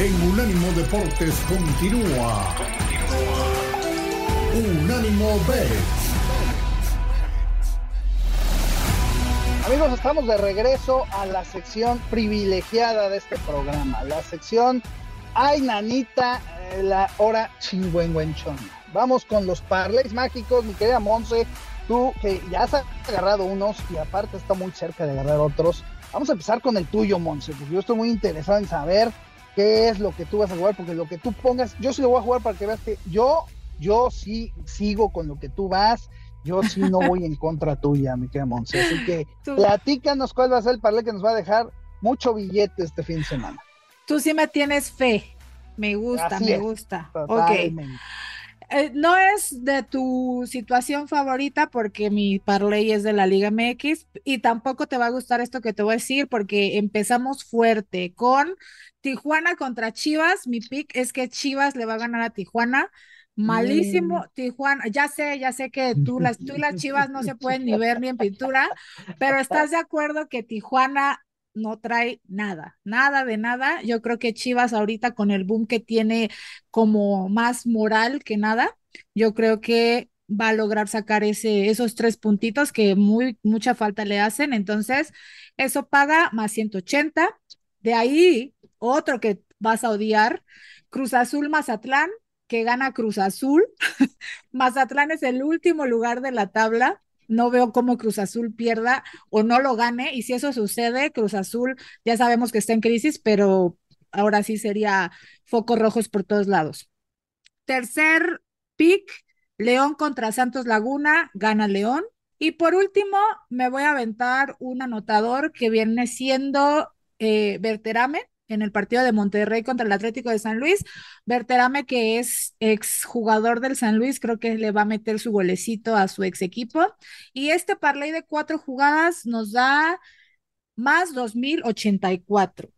en Unánimo Deportes continúa. Unánimo Bet. Amigos, estamos de regreso a la sección privilegiada de este programa, la sección Ay Nanita, eh, la hora chingüengüenchón. Vamos con los parlays mágicos, mi querida Monse, tú que ya has agarrado unos y aparte está muy cerca de agarrar otros. Vamos a empezar con el tuyo, Monse, porque yo estoy muy interesado en saber qué es lo que tú vas a jugar, porque lo que tú pongas, yo sí lo voy a jugar para que veas que yo, yo sí sigo con lo que tú vas yo sí no voy en contra tuya, mi querida Monse. Así que platícanos cuál va a ser el parlay que nos va a dejar mucho billete este fin de semana. Tú sí me tienes fe. Me gusta, me gusta. Eh, no es de tu situación favorita porque mi parlay es de la Liga MX y tampoco te va a gustar esto que te voy a decir porque empezamos fuerte con Tijuana contra Chivas. Mi pick es que Chivas le va a ganar a Tijuana. Malísimo, mm. Tijuana. Ya sé, ya sé que tú, las, tú y las chivas no se pueden ni ver ni en pintura, pero ¿estás de acuerdo que Tijuana no trae nada, nada de nada? Yo creo que Chivas ahorita con el boom que tiene como más moral que nada, yo creo que va a lograr sacar ese, esos tres puntitos que muy, mucha falta le hacen. Entonces, eso paga más 180. De ahí, otro que vas a odiar, Cruz Azul Mazatlán, que gana Cruz Azul. Mazatlán es el último lugar de la tabla. No veo cómo Cruz Azul pierda o no lo gane. Y si eso sucede, Cruz Azul ya sabemos que está en crisis, pero ahora sí sería focos rojos por todos lados. Tercer pick, León contra Santos Laguna, gana León. Y por último, me voy a aventar un anotador que viene siendo eh, en el partido de Monterrey contra el Atlético de San Luis. Berterame, que es exjugador del San Luis, creo que le va a meter su golecito a su ex equipo. Y este parlay de cuatro jugadas nos da más 2084.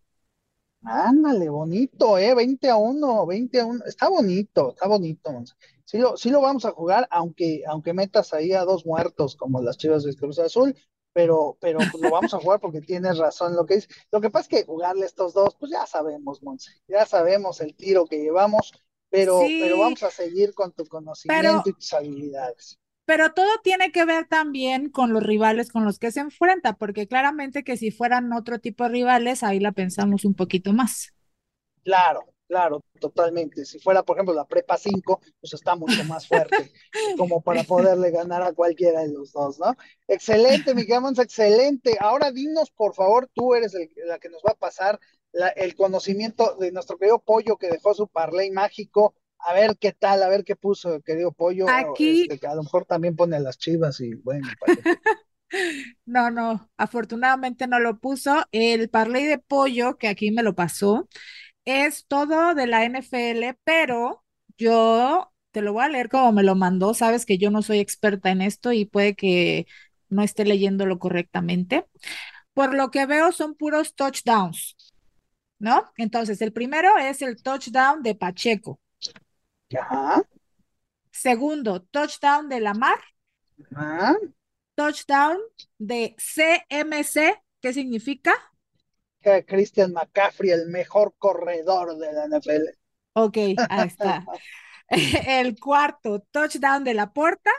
Ándale, bonito, ¿eh? 20 a 1, 20 a 1. Está bonito, está bonito. Sí lo, sí lo vamos a jugar, aunque, aunque metas ahí a dos muertos como las chivas de Cruz Azul, pero, pero lo vamos a jugar porque tienes razón lo que dice. Lo que pasa es que jugarle estos dos, pues ya sabemos, Monse, ya sabemos el tiro que llevamos, pero, pero vamos a seguir con tu conocimiento y tus habilidades. Pero todo tiene que ver también con los rivales con los que se enfrenta, porque claramente que si fueran otro tipo de rivales, ahí la pensamos un poquito más. Claro, Claro, totalmente. Si fuera, por ejemplo, la prepa 5, pues está mucho más fuerte, como para poderle ganar a cualquiera de los dos, ¿no? Excelente, Miguel Mons, excelente. Ahora dinos, por favor, tú eres la que nos va a pasar el conocimiento de nuestro querido Pollo que dejó su parlay mágico. A ver qué tal, a ver qué puso el querido Pollo. Aquí. Este, a lo mejor también pone las chivas y bueno. No, no, afortunadamente no lo puso. El parlay de pollo, que aquí me lo pasó, es todo de la NFL, pero yo te lo voy a leer como me lo mandó. Sabes que yo no soy experta en esto y puede que no esté leyéndolo correctamente. Por lo que veo son puros touchdowns, ¿no? Entonces, el primero es el touchdown de Pacheco. Ya. Segundo, touchdown de Lamar. Ajá. Touchdown de CMC, ¿qué significa? Christian McCaffrey, el mejor corredor de la NFL. Ok, ahí está. el cuarto, touchdown de la puerta.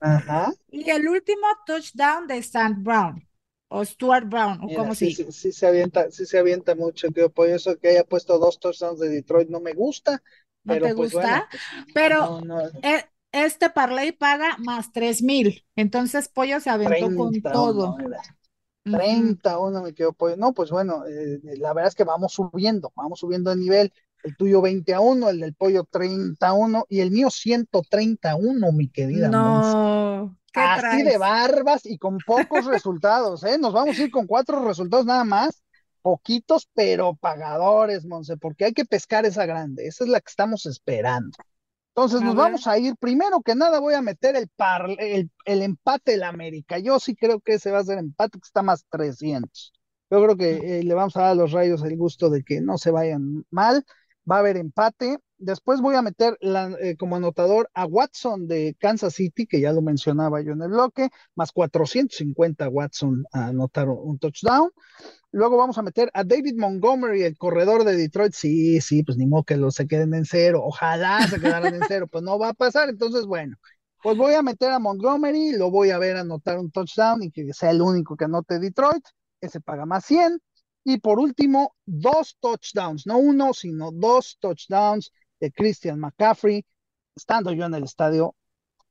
Ajá. Y el último, touchdown de Stan Brown o Stuart Brown, o como sí, sí, se avienta, sí se avienta mucho, que por eso que haya puesto dos touchdowns de Detroit no me gusta. No te pues, gusta, pues, pero e, este parlay paga más tres mil, entonces Pollo se aventó con todo. 30, uno me quedó pollo. No, pues bueno, eh, eh, la verdad es que vamos subiendo, vamos subiendo de nivel. El tuyo 20 a 1, el del pollo 30 a y el mío 131, mi querida. No, ¿qué así de barbas y con pocos resultados, ¿eh? Nos vamos a ir con cuatro resultados nada más, poquitos pero pagadores, Monse, porque hay que pescar esa grande, esa es la que estamos esperando entonces A nos ver. vamos a ir, primero que nada voy a meter el, par, el, el empate del América. Yo sí creo que ese va a ser empate que está más 300. Yo creo que eh, le vamos a dar a los rayos el gusto de que no se vayan mal. Va a haber empate. Después voy a meter eh, como anotador a Watson de Kansas City, que ya lo mencionaba yo en el bloque, más 450 Watson a anotar un touchdown. Luego vamos a meter a David Montgomery, el corredor de Detroit. Sí, sí, pues ni modo que los se queden en cero. Ojalá se quedaran en cero, pues no va a pasar. Entonces, bueno, pues voy a meter a Montgomery, lo voy a ver anotar un touchdown y que sea el único que anote Detroit. Ese paga más 100. Y por último, dos touchdowns, no uno, sino dos touchdowns de Christian McCaffrey. Estando yo en el estadio,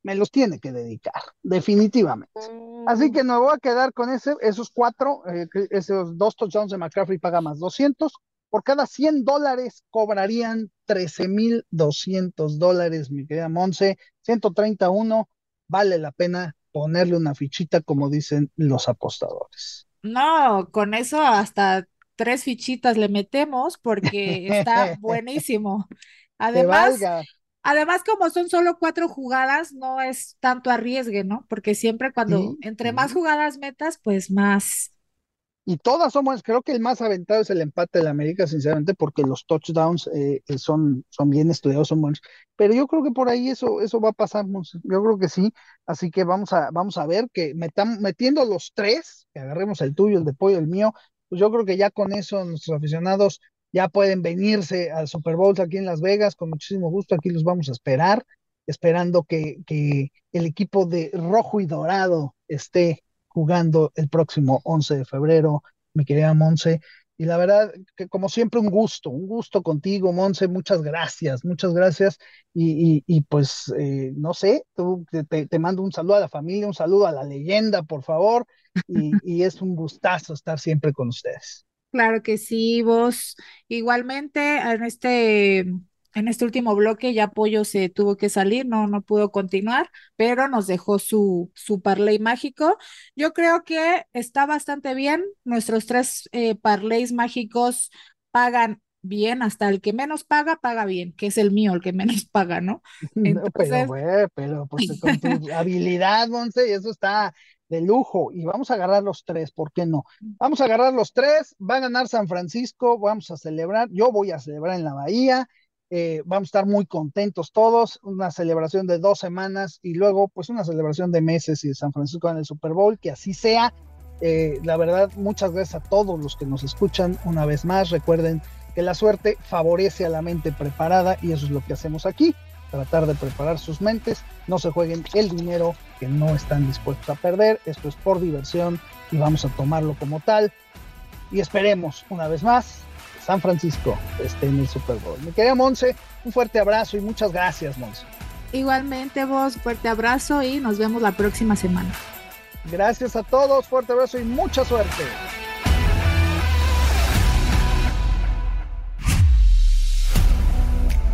me los tiene que dedicar, definitivamente. Así que me voy a quedar con ese, esos cuatro, eh, esos dos touchdowns de McCaffrey paga más 200. Por cada 100 dólares cobrarían 13,200 dólares, mi querida Monse. 131, vale la pena ponerle una fichita, como dicen los apostadores. No, con eso hasta tres fichitas le metemos porque está buenísimo. Además, además, como son solo cuatro jugadas, no es tanto arriesgue, ¿no? Porque siempre cuando entre más jugadas metas, pues más, y todas somos, creo que el más aventado es el empate de la América, sinceramente, porque los touchdowns eh, eh, son, son bien estudiados, son buenos. Pero yo creo que por ahí eso, eso va a pasar, yo creo que sí. Así que vamos a, vamos a ver que metam, metiendo los tres, que agarremos el tuyo, el de pollo, el mío, pues yo creo que ya con eso nuestros aficionados ya pueden venirse al Super Bowl aquí en Las Vegas, con muchísimo gusto, aquí los vamos a esperar, esperando que, que el equipo de rojo y dorado esté jugando el próximo 11 de febrero, mi querida Monse. Y la verdad que como siempre un gusto, un gusto contigo, Monse, muchas gracias, muchas gracias. Y, y, pues, eh, no sé, te, te, mando un saludo a la familia, un saludo a la leyenda, por favor. Y, y es un gustazo estar siempre con ustedes. Claro que sí, vos igualmente en este en este último bloque ya Pollo se tuvo que salir, no, no pudo continuar, pero nos dejó su, su parlay mágico. Yo creo que está bastante bien. Nuestros tres eh, parlays mágicos pagan bien, hasta el que menos paga, paga bien, que es el mío, el que menos paga, ¿no? pero, güey, pero pues con tu habilidad, Monse, y eso está de lujo. Y vamos a agarrar los tres, ¿por qué no? Vamos a agarrar los tres, va a ganar San Francisco, vamos a celebrar, yo voy a celebrar en la Bahía eh, vamos a estar muy contentos todos, una celebración de dos semanas y luego pues una celebración de meses y de San Francisco en el Super Bowl, que así sea. Eh, la verdad, muchas gracias a todos los que nos escuchan una vez más. Recuerden que la suerte favorece a la mente preparada y eso es lo que hacemos aquí, tratar de preparar sus mentes. No se jueguen el dinero que no están dispuestos a perder. Esto es por diversión y vamos a tomarlo como tal. Y esperemos una vez más San Francisco esté en el Super Bowl. Mi querida Monse, un fuerte abrazo y muchas gracias, Monse. Igualmente vos, fuerte abrazo y nos vemos la próxima semana. Gracias a todos, fuerte abrazo y mucha suerte.